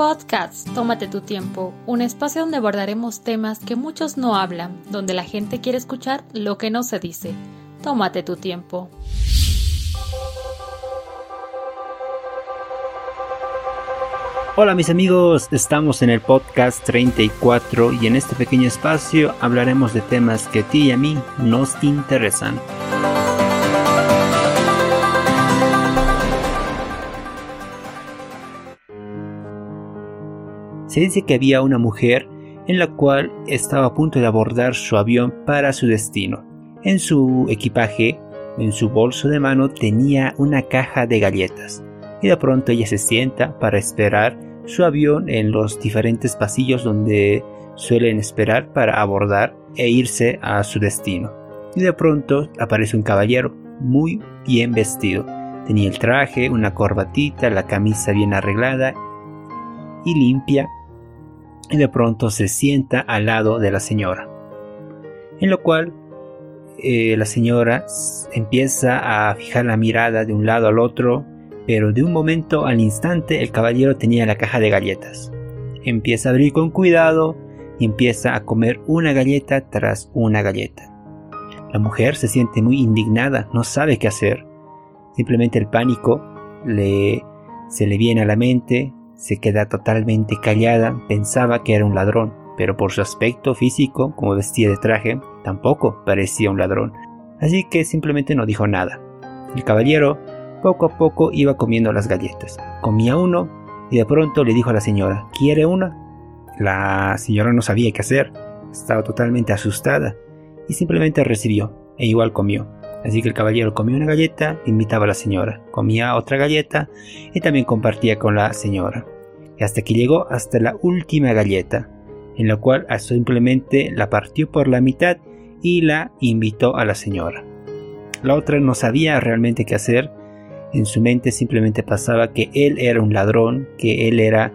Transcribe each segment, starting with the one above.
Podcast, tómate tu tiempo, un espacio donde abordaremos temas que muchos no hablan, donde la gente quiere escuchar lo que no se dice. Tómate tu tiempo. Hola mis amigos, estamos en el podcast 34 y en este pequeño espacio hablaremos de temas que a ti y a mí nos interesan. Se dice que había una mujer en la cual estaba a punto de abordar su avión para su destino. En su equipaje, en su bolso de mano, tenía una caja de galletas y de pronto ella se sienta para esperar su avión en los diferentes pasillos donde suelen esperar para abordar e irse a su destino. Y de pronto aparece un caballero muy bien vestido. Tenía el traje, una corbatita, la camisa bien arreglada y limpia. Y de pronto se sienta al lado de la señora. En lo cual eh, la señora empieza a fijar la mirada de un lado al otro pero de un momento al instante el caballero tenía la caja de galletas. Empieza a abrir con cuidado y empieza a comer una galleta tras una galleta. La mujer se siente muy indignada, no sabe qué hacer. Simplemente el pánico le, se le viene a la mente, se queda totalmente callada, pensaba que era un ladrón, pero por su aspecto físico, como vestía de traje, tampoco parecía un ladrón. Así que simplemente no dijo nada. El caballero poco a poco iba comiendo las galletas. Comía uno y de pronto le dijo a la señora, ¿quiere una? La señora no sabía qué hacer, estaba totalmente asustada y simplemente recibió e igual comió. Así que el caballero comió una galleta, invitaba a la señora, comía otra galleta y también compartía con la señora. Hasta que llegó hasta la última galleta, en la cual simplemente la partió por la mitad y la invitó a la señora. La otra no sabía realmente qué hacer en su mente simplemente pasaba que él era un ladrón, que él era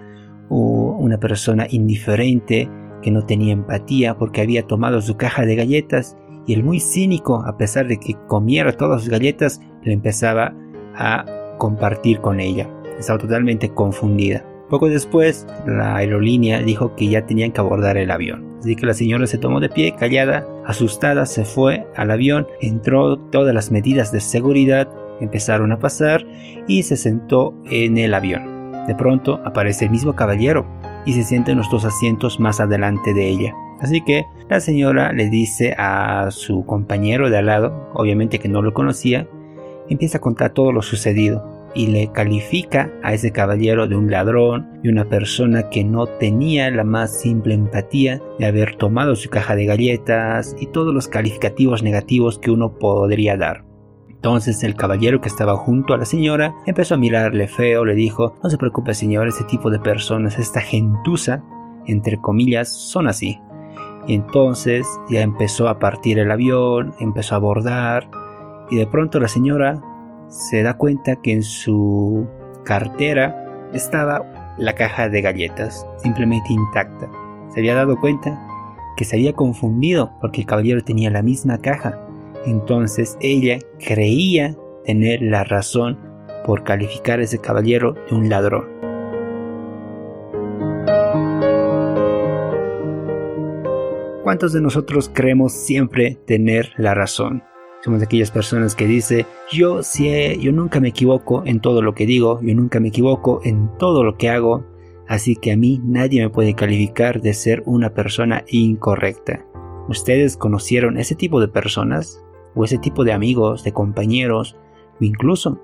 una persona indiferente, que no tenía empatía porque había tomado su caja de galletas y el muy cínico, a pesar de que comiera todas sus galletas, le empezaba a compartir con ella. Estaba totalmente confundida. Poco después, la aerolínea dijo que ya tenían que abordar el avión. Así que la señora se tomó de pie, callada, asustada, se fue al avión, entró todas las medidas de seguridad, Empezaron a pasar y se sentó en el avión. De pronto aparece el mismo caballero y se sienta en los dos asientos más adelante de ella. Así que la señora le dice a su compañero de al lado, obviamente que no lo conocía, empieza a contar todo lo sucedido y le califica a ese caballero de un ladrón y una persona que no tenía la más simple empatía de haber tomado su caja de galletas y todos los calificativos negativos que uno podría dar. Entonces el caballero que estaba junto a la señora empezó a mirarle feo, le dijo, no se preocupe señor, ese tipo de personas, esta gentuza, entre comillas, son así. Y entonces ya empezó a partir el avión, empezó a abordar y de pronto la señora se da cuenta que en su cartera estaba la caja de galletas, simplemente intacta. Se había dado cuenta que se había confundido porque el caballero tenía la misma caja entonces ella creía tener la razón por calificar a ese caballero de un ladrón. ¿Cuántos de nosotros creemos siempre tener la razón? Somos aquellas personas que dice yo sí, yo nunca me equivoco en todo lo que digo, yo nunca me equivoco en todo lo que hago, así que a mí nadie me puede calificar de ser una persona incorrecta. ¿Ustedes conocieron ese tipo de personas? o ese tipo de amigos, de compañeros, o incluso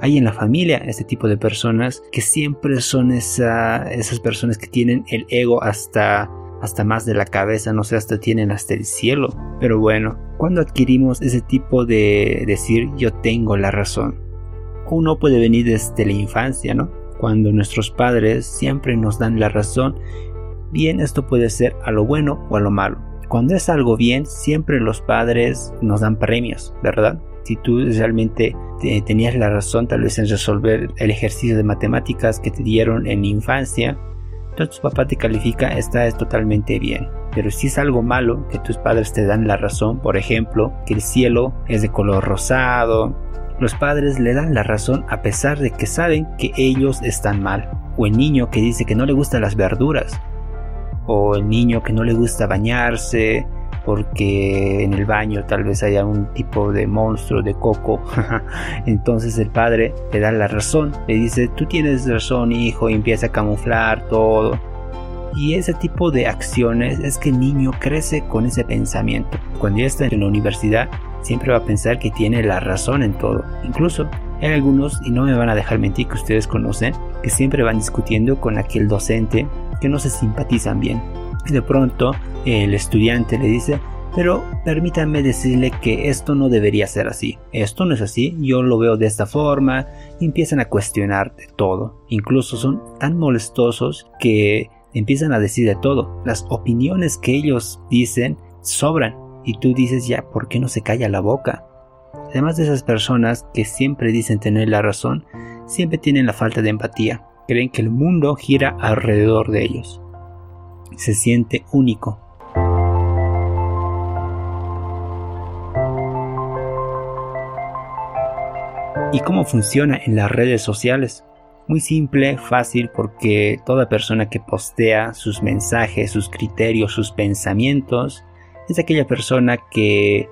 hay en la familia este tipo de personas que siempre son esas personas que tienen el ego hasta, hasta más de la cabeza, no sé, hasta tienen hasta el cielo. Pero bueno, cuando adquirimos ese tipo de decir yo tengo la razón, uno puede venir desde la infancia, ¿no? Cuando nuestros padres siempre nos dan la razón, bien esto puede ser a lo bueno o a lo malo cuando es algo bien, siempre los padres nos dan premios, ¿verdad? Si tú realmente tenías la razón tal vez en resolver el ejercicio de matemáticas que te dieron en la infancia, entonces tu papá te califica, está es totalmente bien. Pero si es algo malo, que tus padres te dan la razón, por ejemplo, que el cielo es de color rosado, Los padres le dan la razón a pesar de que saben que ellos están mal. O el niño que dice que no le gustan las verduras. O el niño que no le gusta bañarse porque en el baño tal vez haya un tipo de monstruo de coco. Entonces el padre le da la razón, le dice, tú tienes razón hijo, y empieza a camuflar todo. Y ese tipo de acciones es que el niño crece con ese pensamiento. Cuando ya está en la universidad, siempre va a pensar que tiene la razón en todo. Incluso hay algunos, y no me van a dejar mentir que ustedes conocen, que siempre van discutiendo con aquel docente que no se simpatizan bien. Y de pronto el estudiante le dice, pero permítanme decirle que esto no debería ser así. Esto no es así, yo lo veo de esta forma. Empiezan a cuestionar de todo. Incluso son tan molestosos que empiezan a decir de todo. Las opiniones que ellos dicen sobran. Y tú dices ya, ¿por qué no se calla la boca? Además de esas personas que siempre dicen tener la razón, siempre tienen la falta de empatía. Creen que el mundo gira alrededor de ellos. Se siente único. ¿Y cómo funciona en las redes sociales? Muy simple, fácil, porque toda persona que postea sus mensajes, sus criterios, sus pensamientos, es aquella persona que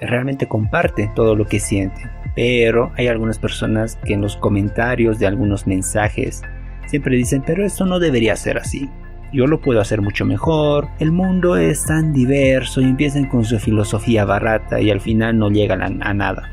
realmente comparte todo lo que siente. Pero hay algunas personas que en los comentarios de algunos mensajes siempre dicen, pero esto no debería ser así. Yo lo puedo hacer mucho mejor, el mundo es tan diverso y empiezan con su filosofía barata y al final no llegan a nada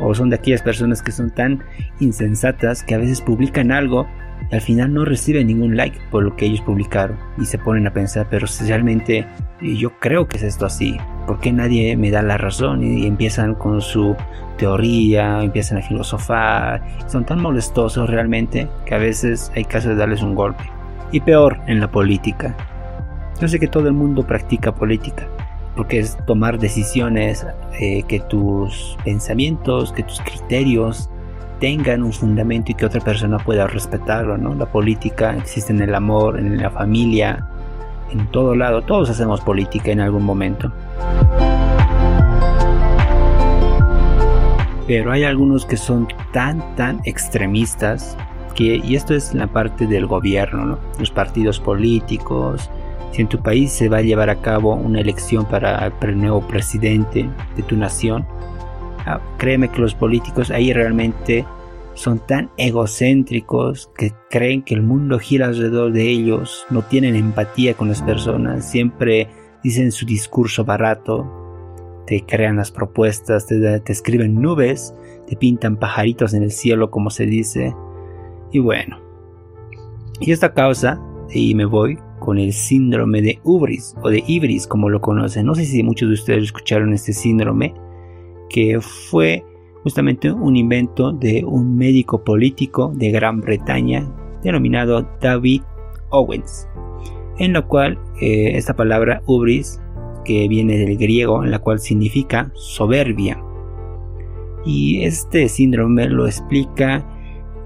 o son de aquellas personas que son tan insensatas que a veces publican algo y al final no reciben ningún like por lo que ellos publicaron y se ponen a pensar, pero realmente yo creo que es esto así, ¿por qué nadie me da la razón? Y, empiezan con su teoría, empiezan a filosofar, son tan molestosos realmente que a veces hay caso de darles un golpe. Y peor en la política. Yo sé que todo el mundo practica política, porque es tomar decisiones, eh, que tus pensamientos, que tus criterios tengan un fundamento y que otra persona pueda respetarlo, ¿no? La política existe en el amor, en la familia, en todo lado, todos hacemos política en algún momento. Pero hay algunos que son tan, tan extremistas y esto es la parte del gobierno, ¿no? Los partidos políticos, si en tu país se va a llevar a cabo una elección para el nuevo presidente de tu nación, ah, créeme que los políticos ahí realmente son tan egocéntricos que creen que el mundo gira alrededor de ellos, no tienen empatía con las personas, siempre dicen su discurso barato, te crean las propuestas, te, te escriben nubes, te pintan pajaritos en el cielo como se dice. Y bueno, y esta causa, y me voy, con el síndrome de Ubris o de Ibris como lo conocen. No sé si muchos de ustedes escucharon este síndrome que fue justamente un invento de un médico político de Gran Bretaña denominado David Owens, en lo cual eh, esta palabra Ubris que viene del griego en la cual significa soberbia. Y este síndrome lo explica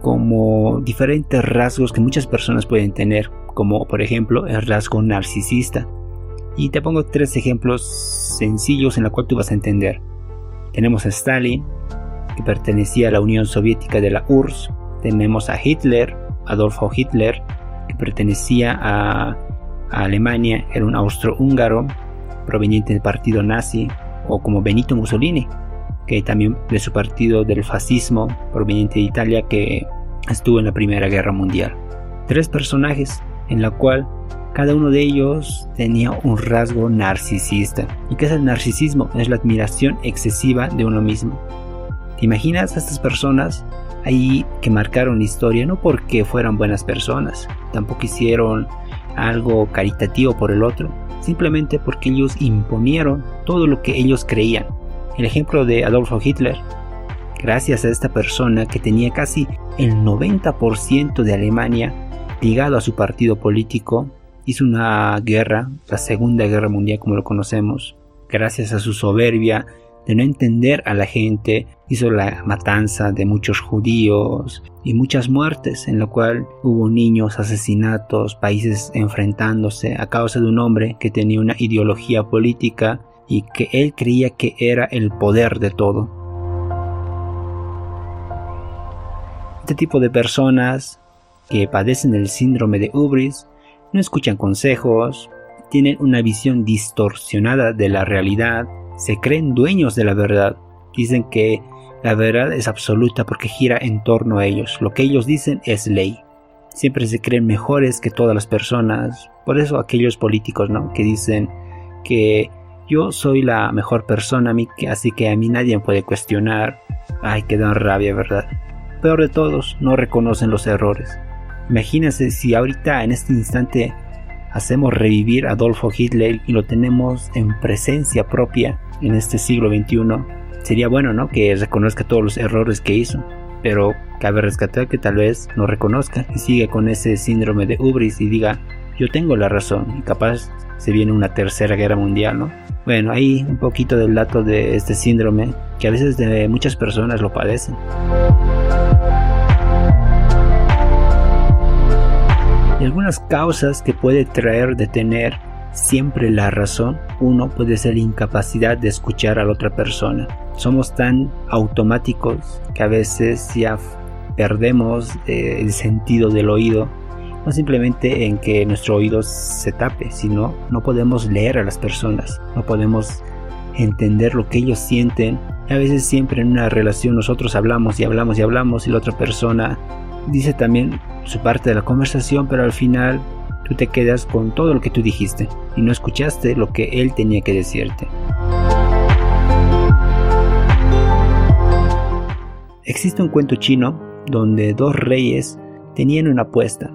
como diferentes rasgos que muchas personas pueden tener como por ejemplo el rasgo narcisista. Y te pongo tres ejemplos sencillos en los cuales tú vas a entender. Tenemos a Stalin, que pertenecía a la Unión Soviética de la URSS. Tenemos a Hitler, Adolfo Hitler, que pertenecía a, a Alemania, era un austrohúngaro proveniente del partido nazi, o como Benito Mussolini, que también de su partido del fascismo, proveniente de Italia, que estuvo en la Primera Guerra Mundial. Tres personajes en la cual cada uno de ellos tenía un rasgo narcisista. ¿Y qué es el narcisismo? Es la admiración excesiva de uno mismo. ¿Te imaginas a estas personas ahí que marcaron la historia no porque fueran buenas personas, tampoco hicieron algo caritativo por el otro, simplemente porque ellos imponieron todo lo que ellos creían. El ejemplo de Adolfo Hitler, gracias a esta persona que tenía casi el 90% de Alemania ligado a su partido político, hizo una guerra, la Segunda Guerra Mundial como lo conocemos, gracias a su soberbia de no entender a la gente, hizo la matanza de muchos judíos y muchas muertes, en lo cual hubo niños, asesinatos, países enfrentándose a causa de un hombre que tenía una ideología política y que él creía que era el poder de todo. Este tipo de personas que padecen el síndrome de Ubris no escuchan consejos, tienen una visión distorsionada de la realidad, se creen dueños de la verdad, dicen que la verdad es absoluta porque gira en torno a ellos, lo que ellos dicen es ley. Siempre se creen mejores que todas las personas, por eso aquellos políticos, ¿no? Que dicen que yo soy la mejor persona, así que a mí nadie me puede cuestionar. Ay, que dan rabia, ¿verdad? Peor de todos, no reconocen los errores. Imagínense si ahorita en este instante hacemos revivir a Adolfo Hitler y lo tenemos en presencia propia en este siglo XXI. Sería bueno, ¿no? Que reconozca todos los errores que hizo. Pero cabe rescatar que tal vez no reconozca y siga con ese síndrome de Ubris y diga, yo tengo la razón y capaz se viene una tercera guerra mundial, ¿no? Bueno, ahí un poquito del dato de este síndrome que a veces muchas personas lo padecen. Y algunas causas que puede traer de tener siempre la razón, uno puede ser la incapacidad de escuchar a la otra persona. Somos tan automáticos que a veces ya perdemos eh, el sentido del oído no simplemente en que nuestro oído se tape, sino no podemos leer a las personas, no podemos entender lo que ellos sienten. A veces siempre en una relación nosotros hablamos y hablamos y hablamos y la otra persona dice también su parte de la conversación, pero al final tú te quedas con todo lo que tú dijiste y no escuchaste lo que él tenía que decirte. Existe un cuento chino donde dos reyes tenían una apuesta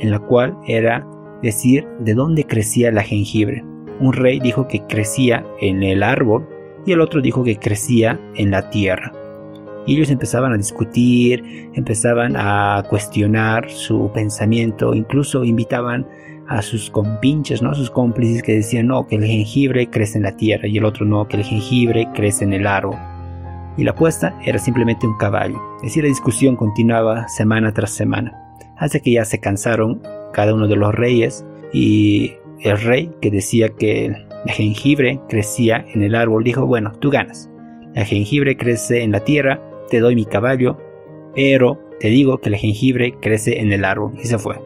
en la cual era decir de dónde crecía la jengibre. Un rey dijo que crecía en el árbol y el otro dijo que crecía en la tierra. Y ellos empezaban a discutir, empezaban a cuestionar su pensamiento, incluso invitaban a sus compinches, ¿no? A sus cómplices que decían, no, que el jengibre crece en la tierra y el otro no, que el jengibre crece en el árbol. Y la apuesta era simplemente un caballo. Es decir, la discusión continuaba semana tras semana hace que ya se cansaron cada uno de los reyes y el rey que decía que el jengibre crecía en el árbol dijo, bueno, tú ganas. El jengibre crece en la tierra, te doy mi caballo, pero te digo que el jengibre crece en el árbol y se fue.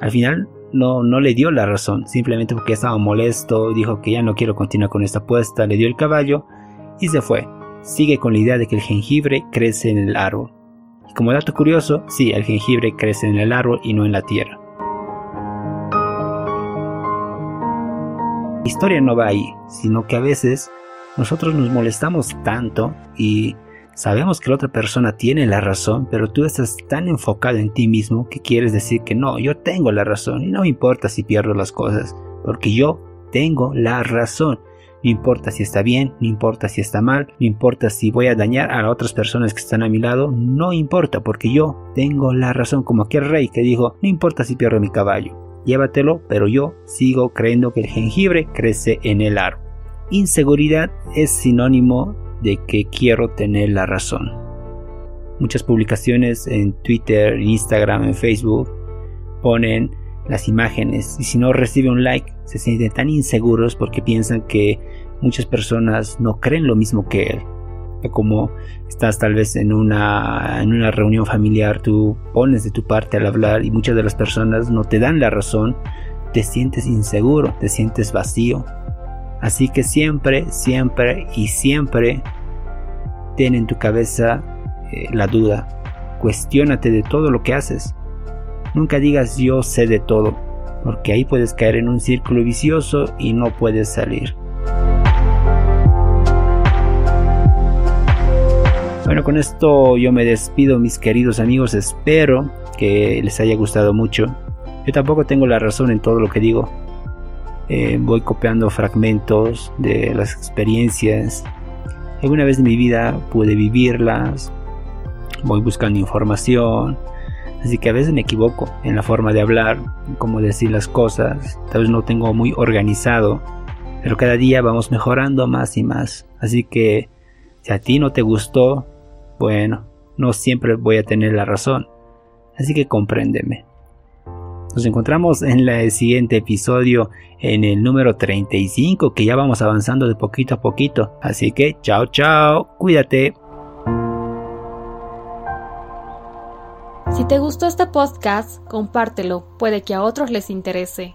Al final no, no le dio la razón, simplemente porque estaba molesto, dijo que ya no quiero continuar con esta apuesta, le dio el caballo y se fue. Sigue con la idea de que el jengibre crece en el árbol. Como dato curioso, sí, el jengibre crece en el árbol y no en la tierra. La historia no va ahí, sino que a veces nosotros nos molestamos tanto y sabemos que la otra persona tiene la razón, pero tú estás tan enfocado en ti mismo que quieres decir que no, yo tengo la razón y no me importa si pierdo las cosas, porque yo tengo la razón. No importa si está bien, no importa si está mal, no importa si voy a dañar a otras personas que están a mi lado, no importa porque yo tengo la razón como aquel rey que dijo, no importa si pierdo mi caballo, llévatelo, pero yo sigo creyendo que el jengibre crece en el árbol. Inseguridad es sinónimo de que quiero tener la razón. Muchas publicaciones en Twitter, Instagram, en Facebook ponen las imágenes y si no recibe un like se sienten tan inseguros porque piensan que muchas personas no creen lo mismo que él. Como estás tal vez en una, en una reunión familiar, tú pones de tu parte al hablar y muchas de las personas no te dan la razón, te sientes inseguro, te sientes vacío. Así que siempre, siempre y siempre ten en tu cabeza eh, la duda. Cuestiónate de todo lo que haces. Nunca digas yo sé de todo, porque ahí puedes caer en un círculo vicioso y no puedes salir. Bueno, con esto yo me despido mis queridos amigos, espero que les haya gustado mucho. Yo tampoco tengo la razón en todo lo que digo. Eh, voy copiando fragmentos de las experiencias. Alguna vez en mi vida pude vivirlas. Voy buscando información Así que a veces me equivoco en la forma de hablar, cómo decir las cosas. Tal vez no tengo muy organizado, pero cada día vamos mejorando más y más. Así que si a ti no te gustó, bueno, no siempre voy a tener la razón. Así que compréndeme. Nos encontramos en el siguiente episodio, en el número 35, que ya vamos avanzando de poquito a poquito. Así que chao, chao, cuídate. Si te gustó este podcast, compártelo, puede que a otros les interese.